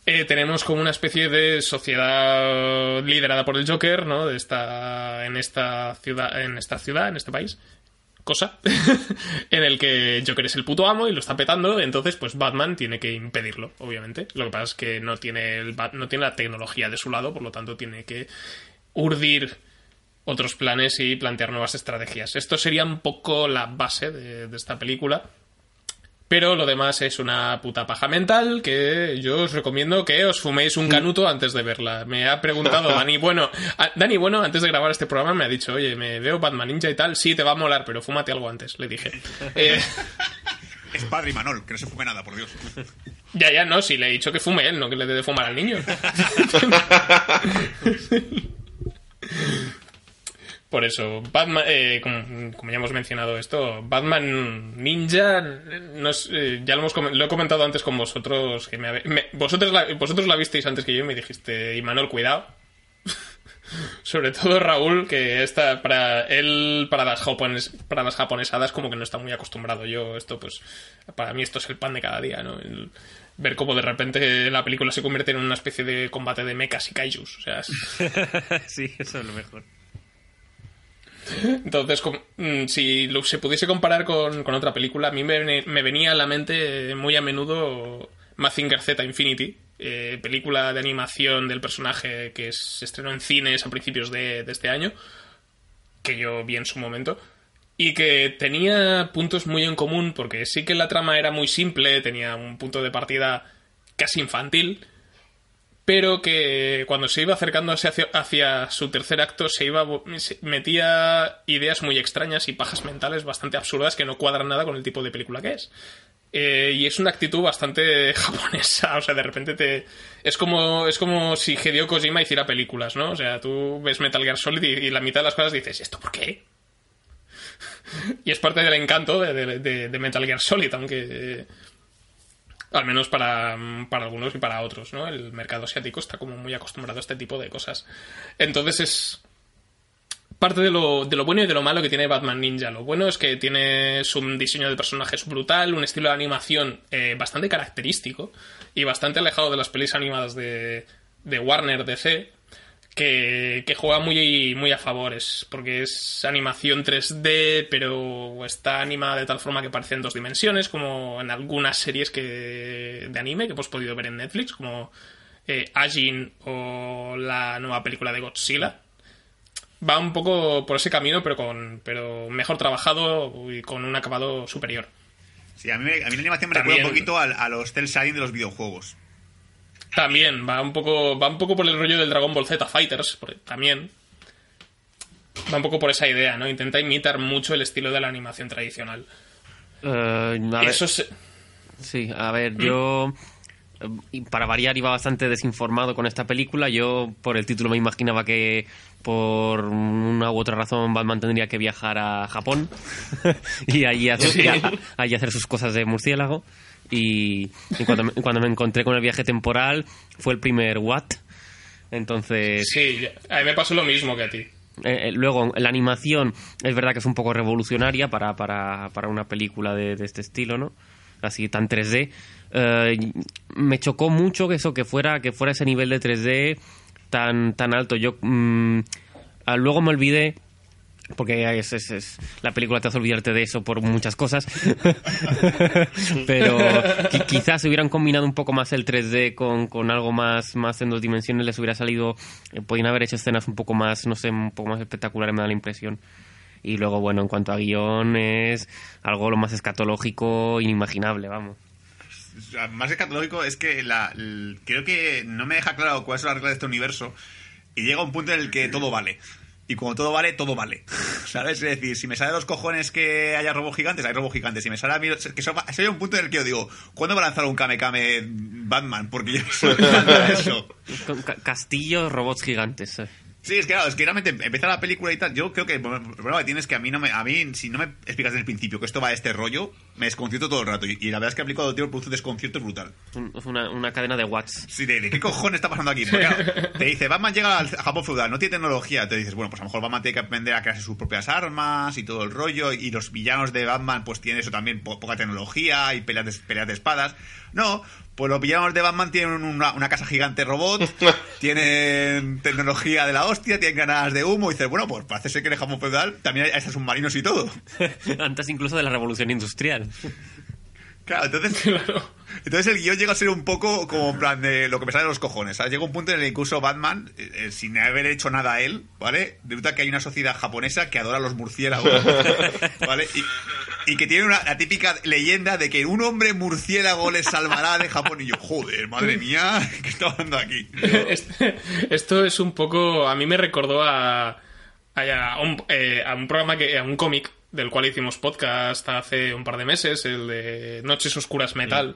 eh, tenemos como una especie de sociedad liderada por el Joker, ¿no? De esta, en esta ciudad, en esta ciudad, en este país. Cosa en el que Joker es el puto amo y lo está petando, entonces pues Batman tiene que impedirlo, obviamente. Lo que pasa es que no tiene, el, no tiene la tecnología de su lado, por lo tanto tiene que urdir otros planes y plantear nuevas estrategias. Esto sería un poco la base de, de esta película. Pero lo demás es una puta paja mental que yo os recomiendo que os fuméis un canuto antes de verla. Me ha preguntado Dani Bueno. a- Dani Bueno, antes de grabar este programa, me ha dicho, oye, me veo Batman Ninja y tal. Sí, te va a molar, pero fúmate algo antes, le dije. Eh, Es padre y Manol, que no se fume nada, por Dios. ya, ya, no, si le he dicho que fume él, no que le dé de fumar al niño. Eso, Batman, eh, como, ya hemos mencionado esto, Batman Ninja, no es- eh, ya lo, hemos, lo he comentado antes con vosotros, que me, me- vosotros, la, vosotros la visteis antes que yo y me dijiste, Imanol, cuidado. Sobre todo Raúl, que está para él, para las, japones, para las japonesadas, como que no está muy acostumbrado. Yo, esto, pues, para mí esto es el pan de cada día, ¿no? El- ver cómo de repente la película se convierte en una especie de combate de mechas y kaijus. O sea, sí, eso es lo mejor. Entonces, mm, si se pudiese comparar con, otra película, a mí me, venía a la mente eh, muy a menudo Mazinger Z Infinity, eh, película de animación del personaje que se estrenó en cines a principios de este año, que yo vi en su momento, y que tenía puntos muy en común, porque sí que la trama era muy simple, tenía un punto de partida casi infantil, pero que cuando se iba acercando hacia, su tercer acto se iba metía ideas muy extrañas y pajas mentales bastante absurdas que no cuadran nada con el tipo de película que es. Eh, y es una actitud bastante japonesa, o sea, de repente te... Es como, es como si Hideo Kojima hiciera películas, ¿no? O sea, tú ves Metal Gear Solid y, la mitad de las cosas dices, ¿esto por qué? y es parte del encanto de, Metal Gear Solid, aunque... al menos para, para algunos y para otros, ¿no? El mercado asiático está como muy acostumbrado a este tipo de cosas. Entonces es parte de lo, de lo bueno y de lo malo que tiene Batman Ninja. Lo bueno es que tiene su diseño de personajes brutal, un estilo de animación eh, bastante característico y bastante alejado de las pelis animadas de, de Warner DC, que, que juega muy, muy a favor. Es porque es animación 3D, pero está animada de tal forma que parece en dos dimensiones, como en algunas series que, de anime que hemos podido ver en Netflix, como eh, Ajin o la nueva película de Godzilla va un poco por ese camino, pero con pero mejor trabajado y con un acabado superior. Sí, a mí, a mí la animación me También- recuerda un poquito al- a, los cel shading de los videojuegos. También va un poco va un poco por el rollo del Dragon Ball Z Fighters, porque también va un poco por esa idea, ¿no? Intenta imitar mucho el estilo de la animación tradicional. Eh, a ver, Eso se- Sí, a ver, yo. eh, y Para variar, iba bastante desinformado con esta película. Yo, por el título, me imaginaba que por una u otra razón Batman tendría que viajar a Japón y allí hacer, allí hacer sus cosas de murciélago. Y, y cuando, me, cuando me encontré con el viaje temporal, fue el primer What. Entonces. sí, a mí me pasó lo mismo que a ti. Eh, eh, luego, la animación es verdad que es un poco revolucionaria para, para, para una película de, de este estilo, ¿no? Así tan 3D. Eh, me chocó mucho que eso, que fuera, que fuera ese nivel de 3D tan, tan alto. Yo mm, ah, luego me olvidé. Porque es, es- es- la película te hace olvidarte de eso por muchas cosas. Pero qui- quizás si hubieran combinado un poco más el 3D con, con algo más, más en dos dimensiones, les hubiera salido. eh, podían haber hecho escenas un poco más, no sé, un poco más espectaculares, me da la impresión. Y luego, bueno, en cuanto a guion, es algo lo más escatológico inimaginable, vamos. Más escatológico es que la, creo que no me deja claro cuál es la regla de este universo y llega un punto en el que todo vale. Y cuando todo vale, todo vale. ¿Sabes? Es decir, si me sale los cojones que haya robos gigantes, hay robos gigantes. Si me sale a mí... Que hay un punto en el que yo digo, ¿cuándo va a lanzar un Kame Kame Batman? Porque yo soy eso. Castillos, robots gigantes. eh. Sí, es que claro, es que realmente empieza la película y tal. Yo creo que el problema que tienes es que a mí no me, a mí, si no me explicas desde el principio que esto va de este rollo, me desconcierto todo el rato. Y, y la verdad es que aplicado tío produce un desconcierto brutal. Una, una cadena de watts. Sí, de, de qué cojones está pasando aquí. Porque, claro, te dice, Batman llega al Japón feudal, no tiene tecnología. Te dices, bueno, pues a lo mejor Batman tiene que aprender a crearse sus propias armas y todo el rollo. Y los villanos de Batman, pues tienen eso también, po- poca tecnología y peleas de, peleas de espadas. No, pues los villanos de Batman tienen una, una casa gigante robot, tienen tecnología de la hostia, tienen granadas de humo. Y dices, bueno, pues parece ser que en el Japón feudal también hay, hay submarinos y todo. Antes incluso de la revolución industrial. Claro, entonces, entonces el guion llega a ser un poco como en plan de lo que me sale de los cojones. ¿sabes? Llega un punto en el que incluso Batman, eh, eh, sin haber hecho nada a él, ¿vale? Resulta que hay una sociedad japonesa que adora a los murciélagos, ¿vale? Y, y que tiene una, la típica leyenda de que un hombre murciélago les salvará de Japón. Y yo, joder, madre mía, ¿qué está pasando aquí? Este- esto es un poco. A mí me recordó a. a, un, eh, a un programa que. a un cómic del cual hicimos podcast hace un par de meses, el de Noches Oscuras Metal.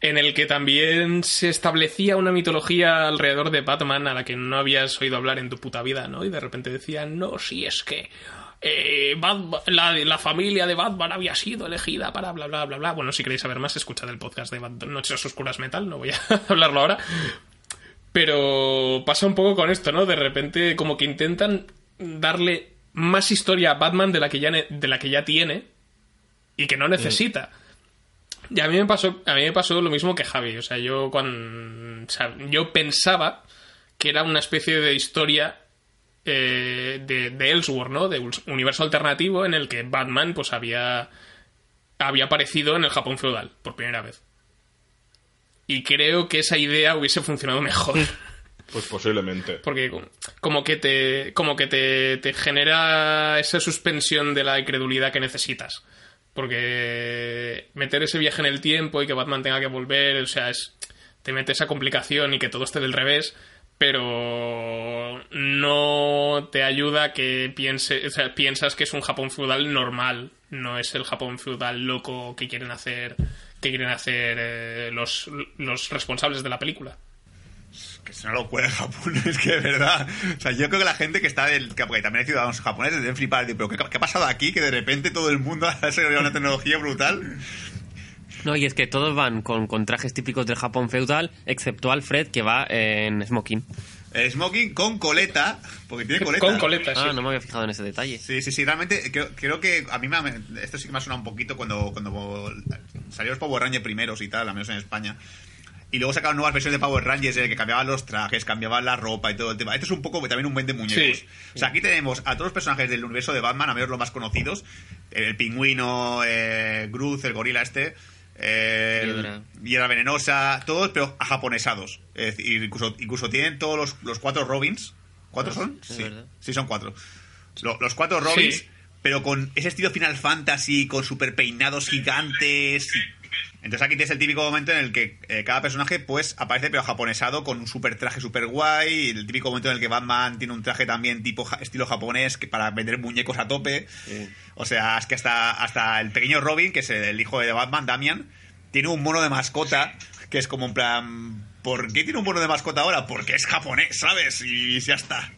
En el que también se establecía una mitología alrededor de Batman a la que no habías oído hablar en tu puta vida, ¿no? Y de repente decían, no, si es que eh, Batman- la, la familia de Batman había sido elegida para bla bla bla bla. Bueno, si queréis saber más, escuchad el podcast de Bat- Noches Oscuras Metal, no voy a hablarlo ahora. Pero pasa un poco con esto, ¿no? De repente como que intentan darle más historia a Batman de la que ya, de la que ya tiene y que no necesita. Y a mí me pasó, a mí me pasó lo mismo que Javi. O sea, yo cuando. o sea, yo pensaba que era una especie de historia eh, de, de Elseworld, ¿no? De un universo alternativo en el que Batman, pues había. había aparecido en el Japón feudal, por primera vez. Y creo que esa idea hubiese funcionado mejor. Pues posiblemente. Porque como- como que te. como que te, te genera esa suspensión de la incredulidad que necesitas. Porque meter ese viaje en el tiempo y que Batman tenga que volver, o sea, es. te mete esa complicación y que todo esté del revés. Pero no te ayuda que piense, o sea, piensas que es un Japón feudal normal, no es el Japón feudal loco que quieren hacer, que quieren hacer eh, los, los responsables de la película. Que es una locura en Japón, es que de verdad. O sea, yo creo que la gente que está del. que porque también hay ciudadanos japoneses deben flipar. Pero ¿qué, qué ha pasado aquí? Que de repente todo el mundo ha desarrollado una tecnología brutal. No, y es que todos van con, con trajes típicos del Japón feudal, excepto Alfred, que va en smoking. Eh, Smoking con coleta, porque tiene coleta. Con coleta, sí. Ah, no me había fijado en ese detalle. Sí, sí, sí, realmente creo, creo que a mí me, ha- esto sí que me ha sonado un poquito cuando, cuando salió los Power Rangers primeros y tal, al menos en España. Y luego sacaron nuevas versiones de Power Rangers en el que cambiaban los trajes, cambiaban la ropa y todo el tema. Esto es un poco también un vende muñecos. Sí. O sea, aquí tenemos a todos los personajes del universo de Batman, a menos los más conocidos. El, el pingüino, eh, Groot, el gorila este. Eh, Hiedra. Hiedra venenosa, todos, pero japonesados. Es decir, incluso, incluso tienen todos los, los cuatro Robins. ¿Cuatro Ah, son? Sí, sí, son cuatro. Lo- los cuatro Robins, Sí. pero con ese estilo Final Fantasy, con super peinados gigantes. y- Entonces aquí tienes el típico momento en el que eh, cada personaje pues aparece pero japonesado con un super traje super guay. y El típico momento en el que Batman tiene un traje también tipo ja- estilo japonés que para vender muñecos a tope. O sea, es que hasta, hasta el pequeño Robin, que es el hijo de Batman, Damian, tiene un mono de mascota que es como en plan... ¿Por qué tiene un mono de mascota ahora? Porque es japonés, ¿sabes? Y ya está.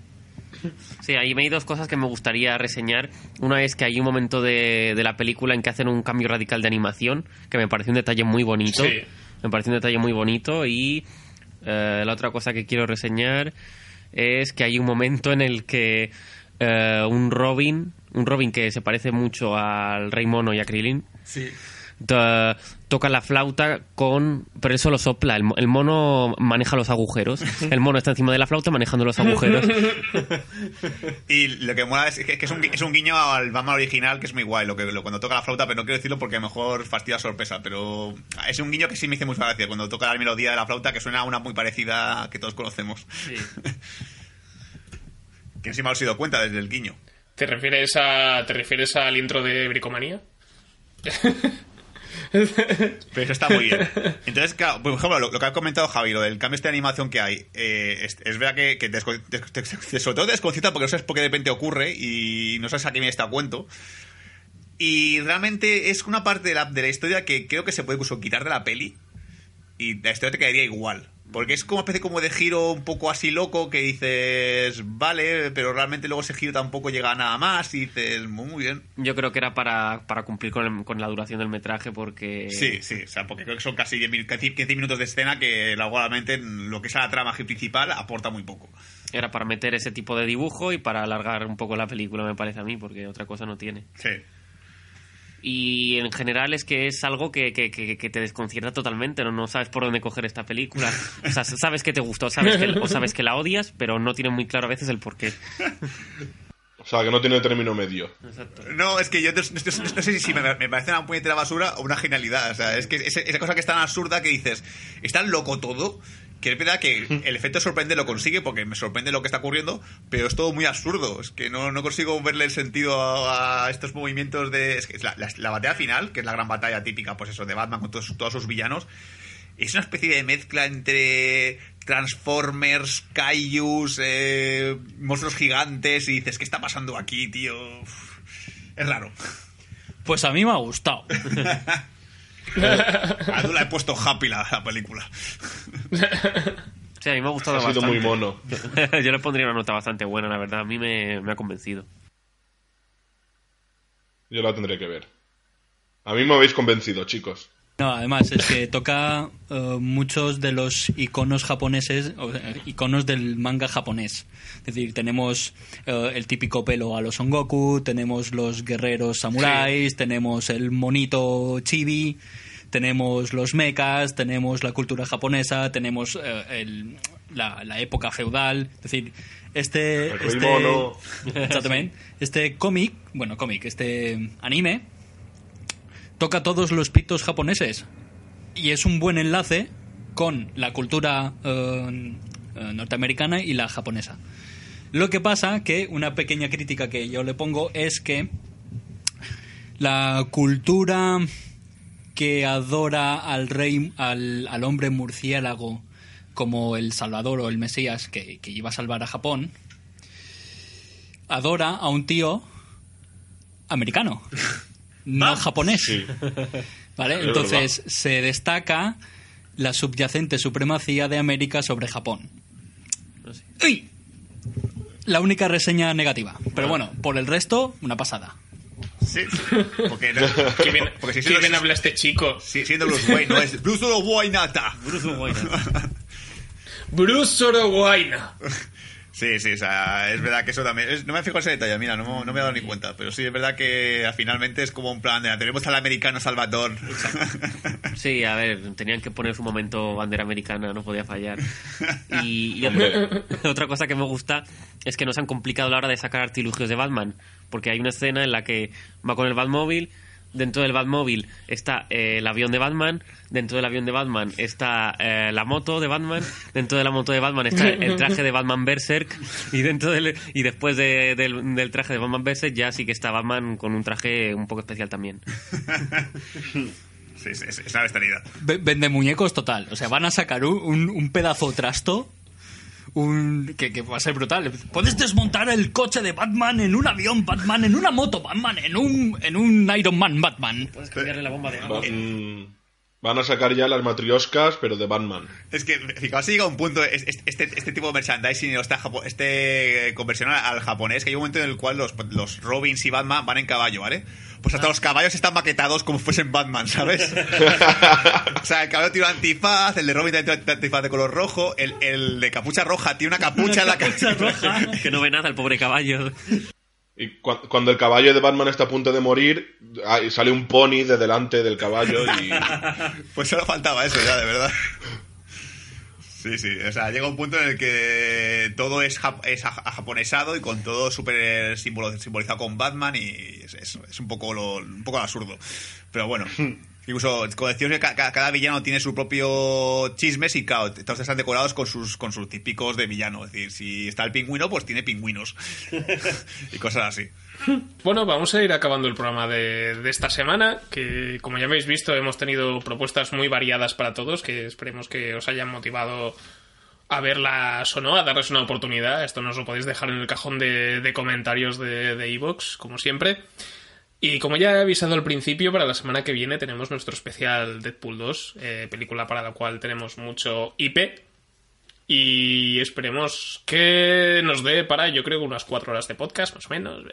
Sí, ahí me hay dos cosas que me gustaría reseñar. Una es que hay un momento de, de la película en que hacen un cambio radical de animación, que me parece un detalle muy bonito. Sí. Me parece un detalle muy bonito. Y eh, la otra cosa que quiero reseñar es que hay un momento en el que eh, un Robin, un Robin que se parece mucho al Rey Mono y a Krillin, Sí. To- toca la flauta con... Pero él solo sopla, el, el mono maneja los agujeros. El mono está encima de la flauta manejando los agujeros. Y lo que mola es que, que es, un, es un guiño al Batman original que es muy guay, lo que lo- cuando toca la flauta, pero no quiero decirlo porque a lo mejor fastidia sorpresa, pero es un guiño que sí me hizo mucha gracia cuando toca la melodía de la flauta que suena a una muy parecida que todos conocemos. que sí me has dado cuenta desde el guiño. ¿Te refieres a. ¿Te refieres al intro de Bricomanía? Pero eso está muy bien. Entonces, claro, por ejemplo, lo, lo que ha comentado Javi, lo del cambio este de animación que hay, eh, es, es verdad que, que te, te- te- sobre todo te desconcierta porque no sabes por qué de repente ocurre y no sabes a qué viene este cuento. Y realmente es una parte de la, de la historia que creo que se puede incluso quitar de la peli y la historia te quedaría igual. Porque es como una especie como de giro un poco así loco que dices, vale, pero realmente luego ese giro tampoco llega a nada más y dices, muy, muy bien. Yo creo que era para, para cumplir con, el- con la duración del metraje porque... Sí, sí, o sea, porque creo que son casi 10 min- casi 15 minutos de escena que en lo que es la trama principal aporta muy poco. Era para meter ese tipo de dibujo y para alargar un poco la película, me parece a mí, porque otra cosa no tiene. Sí. Y en general es que es algo que, que, que- que te desconcierta totalmente, ¿no? No sabes por dónde coger esta película. O sea, sabes que te gustó, sabes que, o sabes que la odias, pero no tienes muy claro a veces el por qué. O sea, que no tiene término medio. Exacto. No, es que yo no, no- no sé si me, me parece una puñetera basura o una genialidad. O sea, es que esa, esa cosa que es tan absurda que dices, es tan loco todo, que es verdad que el efecto sorprende lo consigue porque me sorprende lo que está ocurriendo, pero es todo muy absurdo. Es que no, no consigo verle el sentido a, a estos movimientos de... Es que la, la- la batalla final, que es la gran batalla típica, pues eso, de Batman con todos, todos sus villanos, es una especie de mezcla entre Transformers, Kaijus, eh, monstruos gigantes, y dices, ¿qué está pasando aquí, tío? Uf, Es raro. Pues a mí me ha gustado. A Dula he puesto happy la, la película. Sí, a mí me ha gustado Ha sido bastante. muy mono. Yo le pondría una nota bastante buena, la verdad. A mí me, me ha convencido. Yo la tendré que ver. A mí me habéis convencido, chicos. No, además es que toca eh, muchos de los iconos japoneses, o iconos del manga japonés. Es decir, tenemos eh, el típico pelo a los Son Goku, tenemos los guerreros samuráis, tenemos el monito chibi, tenemos los mechas, tenemos la cultura japonesa, tenemos eh, el- la, la época feudal. Es decir, este... El este. Exactamente. Este cómic, bueno, cómic, este anime toca todos los pitos japoneses y es un buen enlace con la cultura eh, eh, norteamericana y la japonesa. Lo que pasa que una pequeña crítica que yo le pongo es que la cultura que adora al rey, al, al hombre murciélago como el Salvador o el Mesías que, que iba a salvar a Japón, adora a un tío americano, no japonés. Sí. ¿Vale? Es Entonces se destaca la subyacente supremacía de América sobre Japón. ¡Uy! La única reseña negativa. Pero bueno, por el resto, una pasada. Sí, porque, no- Qué bien, porque si siendo, bien habla este chico. si- siendo Bruce Wayne, no es Bruce Wayne nata. Bruce Oroguaina. Sí, sí, o sea, es verdad que eso también. es- no me fijo ese detalle, mira, no, me- no me he dado ni cuenta. Pero sí, es verdad que finalmente es como un plan de. Tenemos al americano Salvador. Sí, a ver, tenían que poner su momento bandera americana, no podía fallar. Y, y otra, otra cosa que me gusta es que no se han complicado a la hora de sacar artilugios de Batman, porque hay una escena en la que va con el Batmóvil, dentro del Batmóvil está eh, el avión de Batman, dentro del avión de Batman está eh, la moto de Batman, dentro de la moto de Batman está el traje de Batman Berserk y dentro del, y después de- del, del traje de Batman Berserk ya sí que está Batman con un traje un poco especial también. Sí, sí, es, es una bestialidad. Ve- Vende muñecos total. O sea, van a sacar un pedazo trasto. Un, que, que va a ser brutal. Puedes desmontar el coche de Batman en un avión Batman, en una moto Batman, en un, en un Iron Man Batman. Puedes cambiarle la bomba de mm, van a sacar ya las matrioscas, pero de Batman. Es que, fijaos, si llega un punto, es- es- este, este tipo de merchandising, o esta japo- este conversión al, al japonés, que hay un momento en el cual los, los Robins y Batman van en caballo, ¿vale? Pues hasta los caballos están maquetados como fuesen Batman, ¿sabes? o sea, el caballo tiene un antifaz, el de Robin tiene un antifaz de color rojo, el, el de capucha roja tiene una capucha en la cabeza. que no ve nada el pobre caballo. Y cua- cuando el caballo de Batman está a punto de morir, ahí sale un pony de delante del caballo y... Pues solo faltaba eso ya, de verdad. Sí, sí, o sea, llega un punto en el que todo es, jap- es japonesado y con todo súper simbolizado con Batman y es, es- es un poco lo, un poco absurdo. Pero bueno, incluso como decíamos que cada, villano tiene su propio chismes y claro, todos están decorados con sus, con sus típicos de villano. Es decir, si está el pingüino, pues tiene pingüinos. y cosas así. Bueno, vamos a ir acabando el programa de, esta semana, que como ya habéis visto hemos tenido propuestas muy variadas para todos, que esperemos que os hayan motivado a verlas o no, a darles una oportunidad. Esto nos lo podéis dejar en el cajón de, comentarios de iVoox, como siempre. Y como ya he avisado al principio, para la semana que viene tenemos nuestro especial Deadpool 2, eh, película para la cual tenemos mucho IP. Y esperemos que nos dé para, yo creo, unas cuatro horas de podcast, más o menos.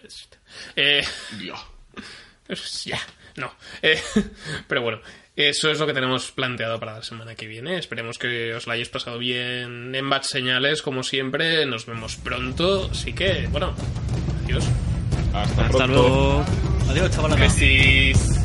Eh, pues ya, no. Eh, pero bueno, eso es lo que tenemos planteado para la semana que viene. Esperemos que os la hayáis pasado bien en Bad Señales, como siempre. Nos vemos pronto. Así que, bueno, adiós. Hasta, Hasta pronto. luego. Adiós, chaval.